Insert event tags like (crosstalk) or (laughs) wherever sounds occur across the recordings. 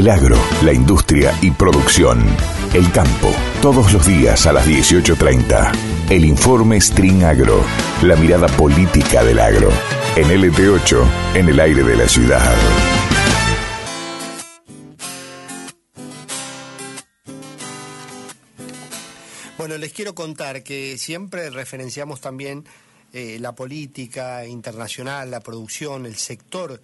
El agro, la industria y producción. El campo. Todos los días a las 18.30. El informe String Agro. La mirada política del agro. En LT8, en el aire de la ciudad. Bueno, les quiero contar que siempre referenciamos también eh, la política internacional, la producción, el sector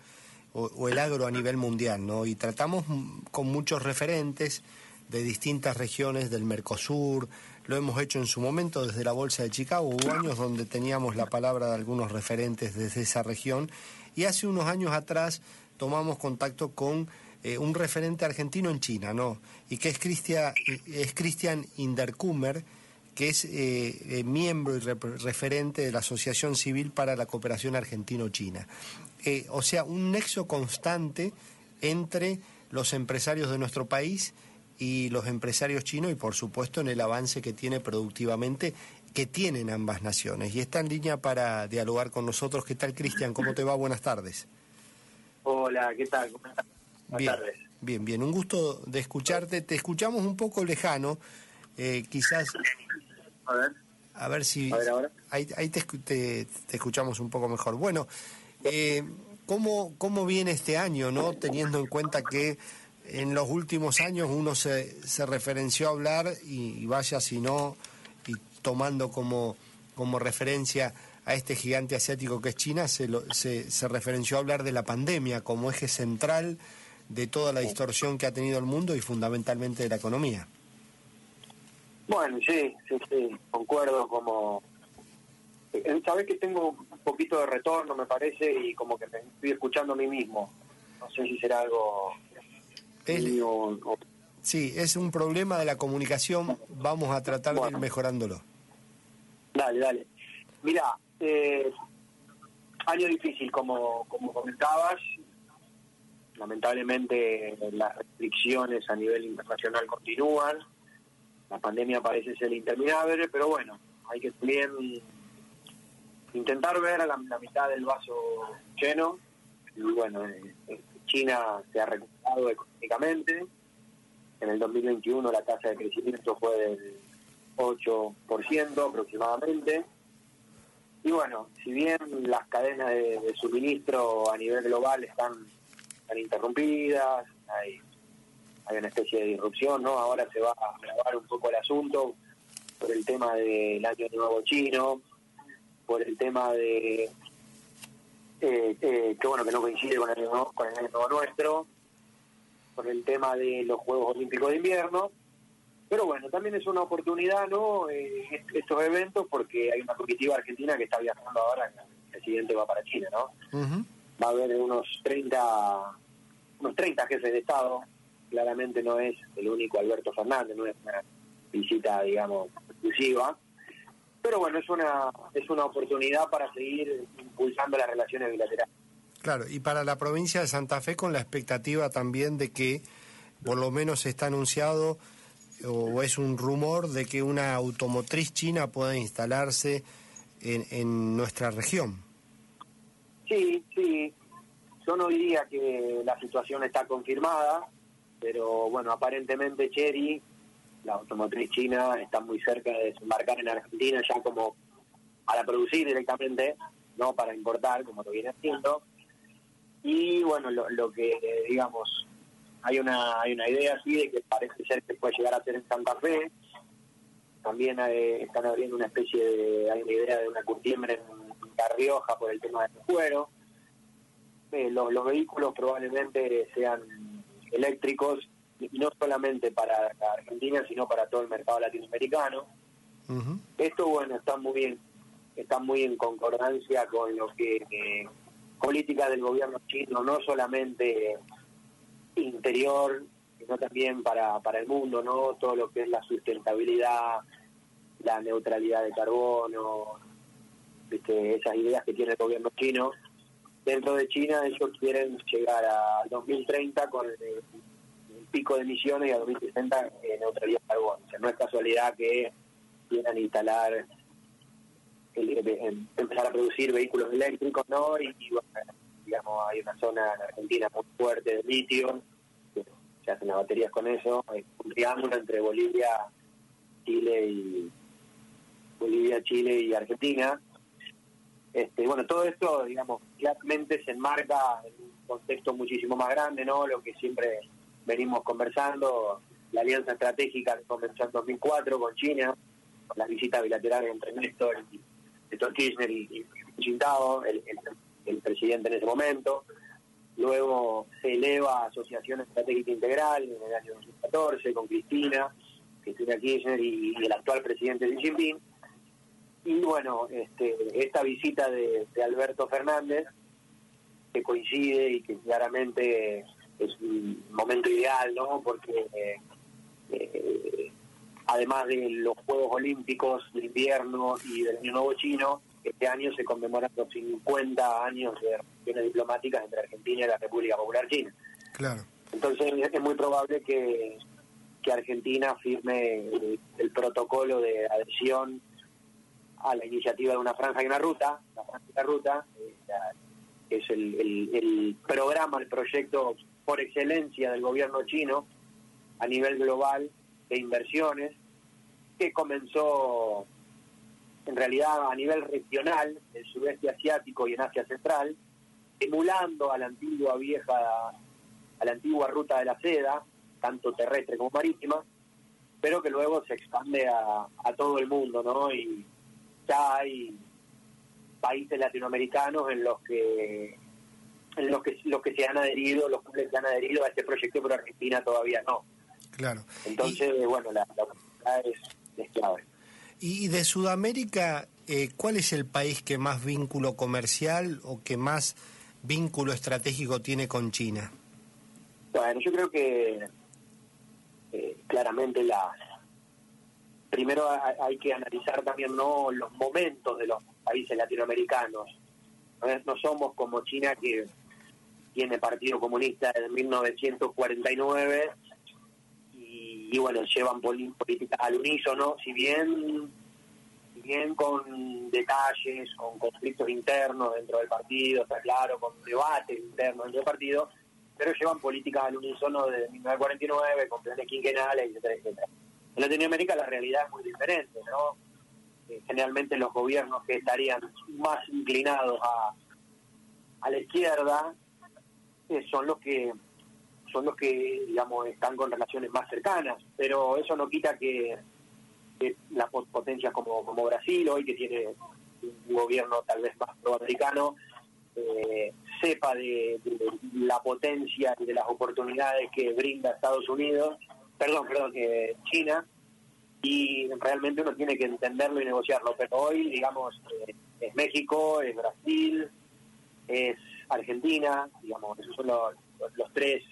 o, el agro a nivel mundial, ¿no? Y tratamos con muchos referentes de distintas regiones del Mercosur, lo hemos hecho en su momento desde la Bolsa de Chicago, hubo años donde teníamos la palabra de algunos referentes desde esa región, y hace unos años atrás tomamos contacto con eh, un referente argentino en China, ¿no? Y que es Christian, es Christian Inderkummer, que es eh, eh, miembro y referente de la Asociación Civil para la Cooperación Argentino-China. Eh, o sea, un nexo constante entre los empresarios de nuestro país y los empresarios chinos y por supuesto en el avance que tiene productivamente que tienen ambas naciones. Y está en línea para dialogar con nosotros. ¿Qué tal, Cristian? ¿Cómo te va? Buenas tardes. Hola, ¿qué tal? Buenas bien, tardes. Bien, bien. Un gusto de escucharte. Te escuchamos un poco lejano. quizás a ver. A ver si... ahora. Ahí, te, te, escuchamos un poco mejor. Bueno, eh, ¿cómo, ¿cómo viene este año, no? Teniendo en cuenta que en los últimos años uno se, se referenció a hablar y, vaya si no, y tomando como, como referencia a este gigante asiático que es China, se, se, se referenció a hablar de la pandemia como eje central de toda la distorsión que ha tenido el mundo y fundamentalmente de la economía. Bueno, sí, sí, sí, concuerdo como... Eh, Sabes que tengo un poquito de retorno, me parece, y como que me estoy escuchando a mí mismo. No sé si será algo... Sí, es un problema de la comunicación, vamos a tratar de ir mejorándolo. Dale, dale. Mira, eh, año difícil, como, como comentabas, lamentablemente las restricciones a nivel internacional continúan, la pandemia parece ser interminable, pero bueno, hay que también intentar ver a la, mitad del vaso lleno. Y bueno, eh, eh, China se ha recuperado económicamente. En el 2021 la tasa de crecimiento fue del 8% aproximadamente. Y bueno, si bien las cadenas de, suministro a nivel global están, están interrumpidas, hay hay una especie de disrupción, ¿no? Ahora se va a grabar un poco el asunto por el tema del año nuevo chino, por el tema de eh, eh, que bueno que no coincide con el, año, con el año nuestro, por el tema de los Juegos Olímpicos de Invierno, pero bueno, también es una oportunidad, ¿no? Eh, estos eventos porque hay una comitiva argentina que está viajando ahora, el presidente va para China, ¿no? Va a haber unos 30 unos 30 jefes de Estado claramente no es el único Alberto Fernández, no es una visita, digamos, exclusiva. Pero bueno, es una, es una oportunidad para seguir impulsando las relaciones bilaterales. Claro, y para la provincia de Santa Fe con la expectativa también de que, por lo menos está anunciado, o es un rumor de que una automotriz china pueda instalarse en, en nuestra región. Sí, sí. Yo no diría que la situación está confirmada, pero bueno, aparentemente Cherry, la automotriz china, está muy cerca de desembarcar en Argentina ya como para producir directamente, no para importar, como lo viene haciendo. Y bueno, lo, que digamos, hay una, hay una idea así de que parece ser que puede llegar a ser en Santa Fe. También eh, están abriendo una especie de, hay una idea de una curtiembre en Carrioja por el tema del cuero. Eh, los, los vehículos probablemente sean eléctricos, y no solamente para Argentina, sino para todo el mercado latinoamericano. Esto, bueno, está muy bien, está muy en concordancia con lo que eh, política del gobierno chino, no solamente interior, sino también para, para el mundo, ¿no? Todo lo que es la sustentabilidad, la neutralidad de carbono, esas ideas que tiene el gobierno chino dentro de China ellos quieren llegar a 2030 con el, pico de emisiones y a 2060 eh, neutralidad de carbono. O no es casualidad que quieran instalar, empezar a producir vehículos eléctricos, ¿no? Y, bueno, digamos, hay una zona en Argentina muy fuerte de litio, se hacen las baterías con eso, es un triángulo entre Bolivia, Chile y Bolivia, Chile y Argentina. Este, bueno, todo esto, digamos, claramente se enmarca en un contexto muchísimo más grande, ¿no? Lo que siempre venimos conversando, la alianza estratégica que comenzó en 2004 con China, con las visitas bilaterales entre Néstor, y, Néstor Kirchner y, y el, el, presidente en ese momento. Luego se eleva a Asociación Estratégica Integral en el año 2014 con Cristina, Cristina Kirchner y, el actual presidente Xi Jinping. Y bueno, este, esta visita de, Alberto Fernández, que coincide y que claramente es un momento ideal, ¿no? Porque eh, eh, además de los Juegos Olímpicos de invierno y del Año Nuevo Chino, este año se conmemoran los 50 años de relaciones diplomáticas entre Argentina y la República Popular China. Claro. Entonces es muy probable que, que Argentina firme el, protocolo de adhesión a la iniciativa de una franja y una ruta, la franja y una ruta, eh, es el, el, el programa, el proyecto por excelencia del gobierno chino a nivel global de inversiones, que comenzó en realidad a nivel regional, en el sudeste asiático y en Asia Central, emulando a la antigua vieja, a la antigua ruta de la seda, tanto terrestre como marítima, pero que luego se expande a, todo el mundo, ¿no? Y ya hay países latinoamericanos en los que los que los que se han adherido, los que se han adherido a este proyecto, pero Argentina todavía no. Claro. Entonces, bueno, la, la es, es clave. Y de Sudamérica, eh, ¿cuál es el país que más vínculo comercial o que más vínculo estratégico tiene con China? Bueno, yo creo que eh, claramente la primero hay, que analizar también no los momentos de los países latinoamericanos. No, somos como China que tiene Partido Comunista desde 1949 y bueno, llevan políticas al unísono, si bien, si bien con detalles, con conflictos internos dentro del partido, está claro, con debates internos dentro del partido, pero llevan políticas al unísono desde 1949, con planes quinquenales, etcétera, etcétera. En Latinoamérica la realidad es muy diferente, ¿no? Eh, generalmente los gobiernos que estarían más inclinados a, a la izquierda eh, son los que son los que, digamos, están con relaciones más cercanas, pero eso no quita que, las potencias como, como Brasil, hoy que tiene un gobierno tal vez más proamericano, eh, sepa de, la potencia y de las oportunidades que brinda Estados Unidos, perdón, perdón, que China, y realmente uno tiene que entenderlo y negociarlo, pero hoy, digamos, eh, es México, es Brasil, es Argentina, digamos, esos son los, los tres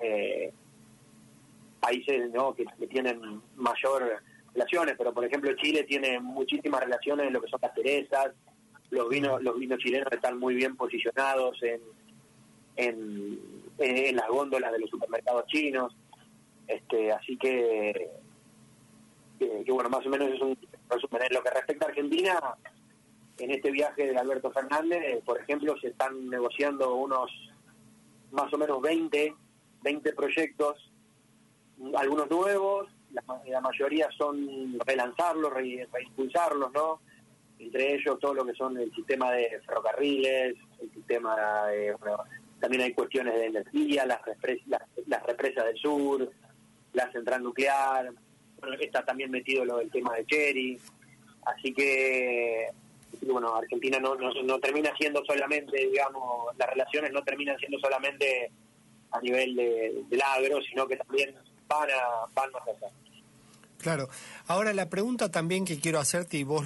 eh, países ¿no? que, tienen mayor relaciones, pero por ejemplo Chile tiene muchísimas relaciones en lo que son las cerezas, los vinos, los vinos chilenos están muy bien posicionados en, en, las góndolas de los supermercados chinos, este, así que, que, bueno, más o menos es un resumen. En lo que respecta a Argentina, en este viaje de Alberto Fernández, por ejemplo, se están negociando unos más o menos 20 20 proyectos, algunos nuevos, la, mayoría son relanzarlos, reimpulsarlos, ¿no? Entre ellos todo lo que son el sistema de ferrocarriles, el sistema de... también hay cuestiones de energía, las, las, represas del sur, la central nuclear, está también metido lo del tema de Cherry, así que bueno, Argentina no, no, termina siendo solamente, digamos, las relaciones no terminan siendo solamente a nivel de, del agro, sino que también van, a, van más allá. Claro. Ahora la pregunta también que quiero hacerte, y vos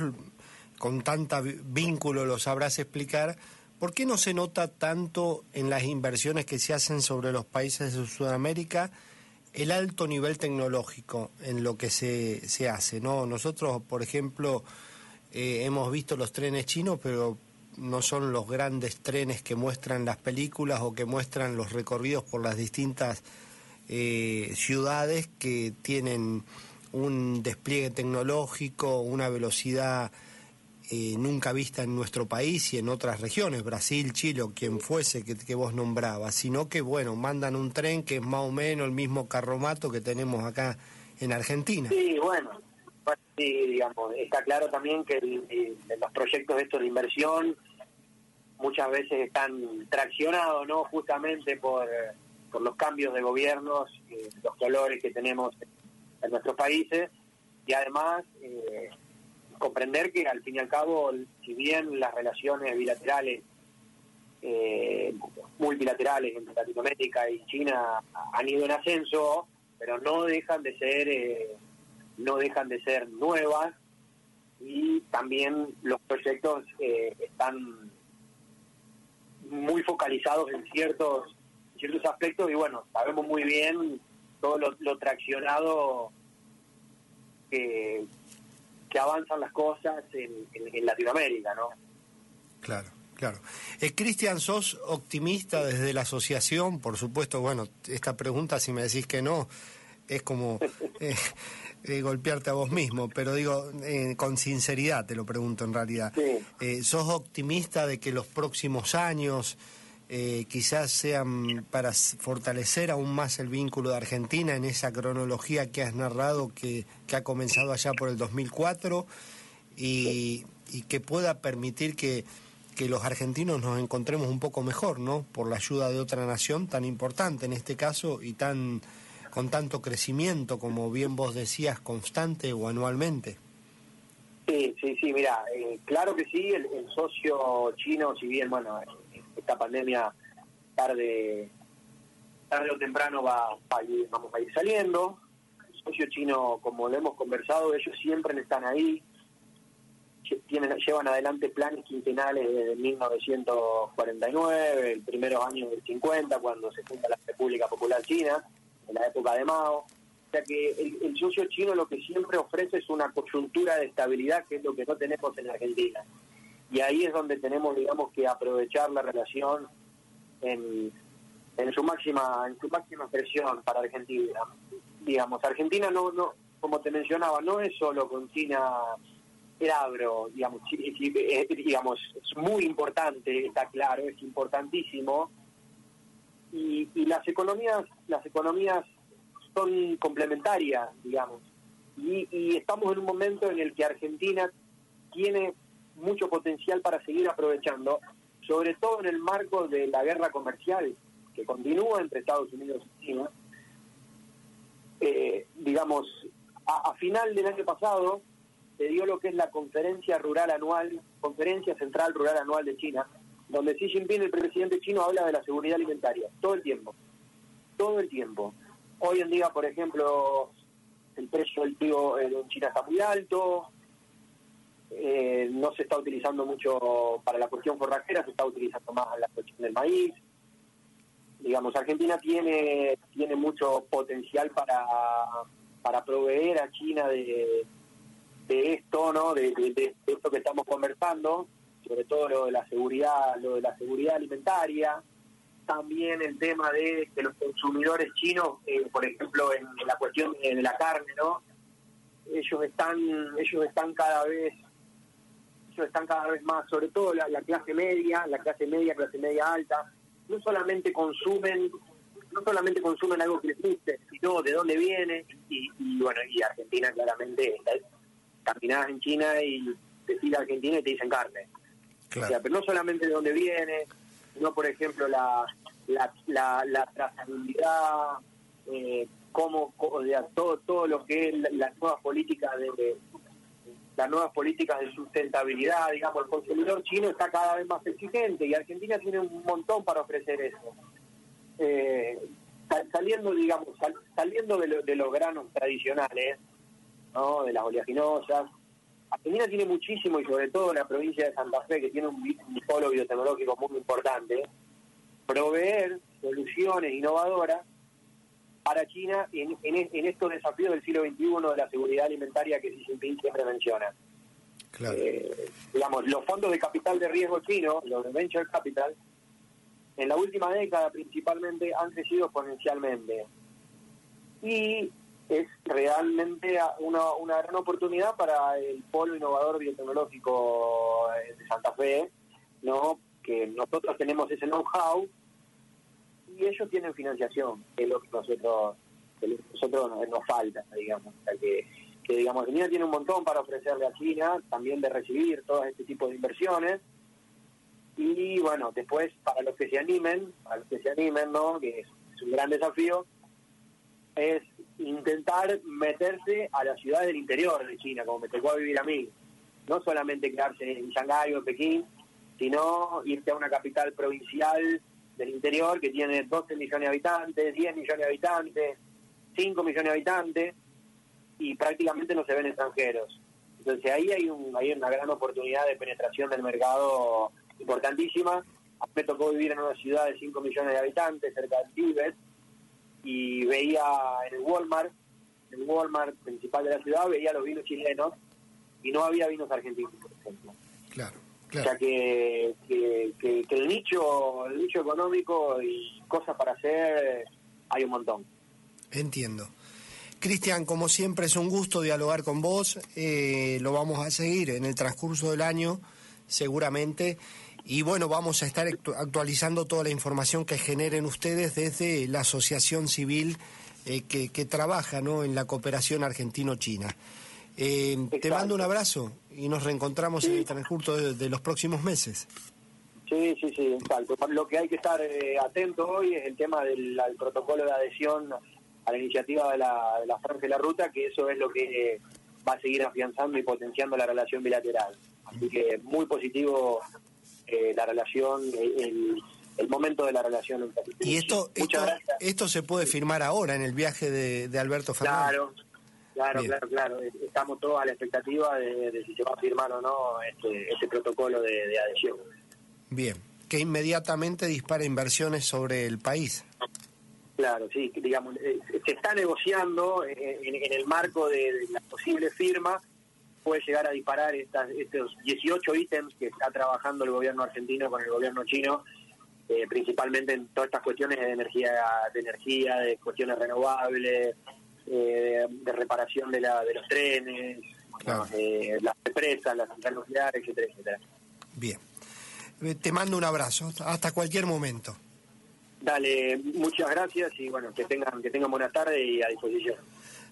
con tanta vínculo lo sabrás explicar, ¿por qué no se nota tanto en las inversiones que se hacen sobre los países de Sudamérica el alto nivel tecnológico en lo que se, se hace? ¿no? Nosotros, por ejemplo, eh, hemos visto los trenes chinos, pero no son los grandes trenes que muestran las películas o que muestran los recorridos por las distintas eh, ciudades que tienen un despliegue tecnológico, una velocidad eh, nunca vista en nuestro país y en otras regiones, Brasil, Chile o quien fuese que, que, vos nombrabas, sino que, bueno, mandan un tren que es más o menos el mismo carromato que tenemos acá en Argentina. Sí, bueno, sí, digamos, está claro también que los proyectos estos de inversión muchas veces están traccionados, ¿no? Justamente por, por los cambios de gobiernos, eh, los colores que tenemos en nuestros países y además eh, comprender que al fin y al cabo, si bien las relaciones bilaterales, eh, multilaterales entre Latinoamérica y China han ido en ascenso, pero no dejan de ser, eh, no dejan de ser nuevas y también los proyectos eh, están muy focalizados en ciertos ciertos aspectos y bueno sabemos muy bien todo lo traccionado que, que avanzan las cosas en, Latinoamérica, ¿no? Claro. Claro. Eh, Cristian, ¿sos optimista desde la asociación? Por supuesto, bueno, esta pregunta, si me decís que no, es como eh, (laughs) eh, golpearte a vos mismo, pero digo, eh, con sinceridad te lo pregunto en realidad. ¿Sos optimista de que los próximos años eh, quizás sean para fortalecer aún más el vínculo de Argentina en esa cronología que has narrado que, ha comenzado allá por el 2004 y, y que pueda permitir que, que los argentinos nos encontremos un poco mejor, ¿no? Por la ayuda de otra nación tan importante en este caso y tan con tanto crecimiento, como bien vos decías, constante o anualmente. Sí, sí, sí, mira, eh, claro que sí, el, socio chino, si bien, bueno, esta pandemia tarde tarde o temprano va, vamos a ir saliendo. El socio chino, como lo hemos conversado, ellos siempre están ahí, tienen, llevan adelante planes quinquenales desde 1949, el primeros años del 50, cuando se funda la República Popular China, en la época de Mao. O sea que el, el socio chino lo que siempre ofrece es una coyuntura de estabilidad, que es lo que no tenemos en Argentina y ahí es donde tenemos digamos que aprovechar la relación en, en su máxima en su máxima expresión para Argentina digamos Argentina no no como te mencionaba no es solo con China el agro digamos digamos es muy importante está claro es importantísimo y, y las economías las economías son complementarias digamos y, y estamos en un momento en el que Argentina tiene mucho potencial para seguir aprovechando, sobre todo en el marco de la guerra comercial que continúa entre Estados Unidos y China. Eh, digamos, a, final del año pasado se dio lo que es la conferencia rural anual, conferencia central rural anual de China, donde Xi Jinping, el presidente chino, habla de la seguridad alimentaria, todo el tiempo, todo el tiempo. Hoy en día, por ejemplo, el precio del trigo en China está muy alto, eh, no se está utilizando mucho para la cuestión forrajera, se está utilizando más la cuestión del maíz. Digamos, Argentina tiene, tiene mucho potencial para, para proveer a China de, de esto, ¿no? De, esto que estamos conversando, sobre todo lo de la seguridad, lo de la seguridad alimentaria, también el tema de que los consumidores chinos, eh, por ejemplo, en, la cuestión de la carne, ¿no? Ellos están, ellos están cada vez están cada vez más, sobre todo la, clase media, la clase media, clase media alta, no solamente consumen no solamente consumen algo que les guste, sino de dónde viene, y, bueno, y Argentina claramente, caminás en China y decís Argentina y te dicen carne. O sea, pero no solamente de dónde viene, sino por ejemplo la, la, la, la trazabilidad, eh, cómo, todo, todo lo que es las nuevas políticas de, las nuevas políticas de sustentabilidad, digamos, el consumidor chino está cada vez más exigente y Argentina tiene un montón para ofrecer eso. Eh, saliendo, digamos, saliendo de, los granos tradicionales, ¿no? de las oleaginosas, Argentina tiene muchísimo y sobre todo la provincia de Santa Fe, que tiene un, polo biotecnológico muy importante, proveer soluciones innovadoras para China en, en, estos desafíos del siglo XXI de la seguridad alimentaria que Xi Jinping siempre menciona. Eh, digamos, los fondos de capital de riesgo chino, los de Venture Capital, en la última década principalmente han crecido exponencialmente. Y es realmente una, una gran oportunidad para el polo innovador biotecnológico de Santa Fe, ¿no? que nosotros tenemos ese know-how y ellos tienen financiación, que es lo que nosotros, nosotros nos, falta, digamos. que, que, digamos, China tiene un montón para ofrecerle a China, también de recibir todo este tipo de inversiones. Y bueno, después, para los que se animen, para los que se animen, ¿no? que es un gran desafío, es intentar meterse a la ciudad del interior de China, como me tocó vivir a mí. No solamente quedarse en Shanghái o en Pekín, sino irte a una capital provincial del interior que tiene 12 millones de habitantes, 10 millones de habitantes, 5 millones de habitantes, y prácticamente no se ven extranjeros. Entonces ahí hay, un, hay una gran oportunidad de penetración del mercado importantísima. Me tocó vivir en una ciudad de 5 millones de habitantes, cerca del Tíbet, y veía en el Walmart, en el Walmart principal de la ciudad, veía los vinos chilenos y no había vinos argentinos, por ejemplo. Claro. O sea que, que, el nicho el nicho económico y cosas para hacer hay un montón. Entiendo. Cristian, como siempre es un gusto dialogar con vos. Eh, lo vamos a seguir en el transcurso del año, seguramente. Y bueno, vamos a estar actualizando toda la información que generen ustedes desde la asociación civil eh, que, que, trabaja ¿no? en la cooperación argentino-china. Eh, te mando un abrazo y nos reencontramos en el transcurso de, los próximos meses. Sí, sí, sí, exacto. Lo que hay que estar eh, atento hoy es el tema del protocolo de adhesión a la iniciativa de la, de la Franja de la Ruta, que eso es lo que va a seguir afianzando y potenciando la relación bilateral. Así que muy positivo eh, la relación, el, momento de la relación. Y esto, esto, esto, se puede firmar ahora en el viaje de, Alberto Fernández. Claro, claro, claro, claro. Estamos todos a la expectativa de, si se va a firmar o no este, este protocolo de, adhesión. Bien, que inmediatamente dispara inversiones sobre el país. Claro, sí, digamos, eh, se está negociando eh, en, el marco de la posible firma puede llegar a disparar estas, estos 18 ítems que está trabajando el gobierno argentino con el gobierno chino, eh, principalmente en todas estas cuestiones de energía, de energía, de cuestiones renovables, eh, de reparación de, la, de los trenes, eh, las empresas, las centrales nucleares, etcétera, etcétera. Bien. Te mando un abrazo. Hasta cualquier momento. Dale, muchas gracias y bueno, que tengan, que tengan buena tarde y a disposición.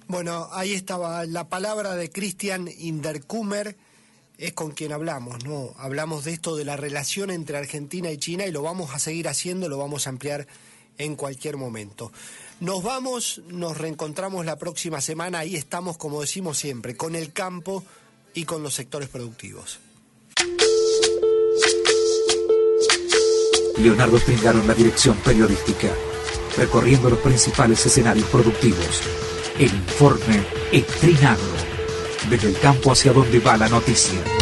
Bueno, ahí estaba la palabra de Christian Inderkummer, es con quien hablamos, ¿no? Hablamos de esto de la relación entre Argentina y China y lo vamos a seguir haciendo, lo vamos a ampliar en cualquier momento. Nos vamos, nos reencontramos la próxima semana, ahí estamos, como decimos siempre, con el campo y con los sectores productivos. Leonardo Tringaron la dirección periodística, recorriendo los principales escenarios productivos el informe Estrinagro. Desde el campo hacia donde va la noticia.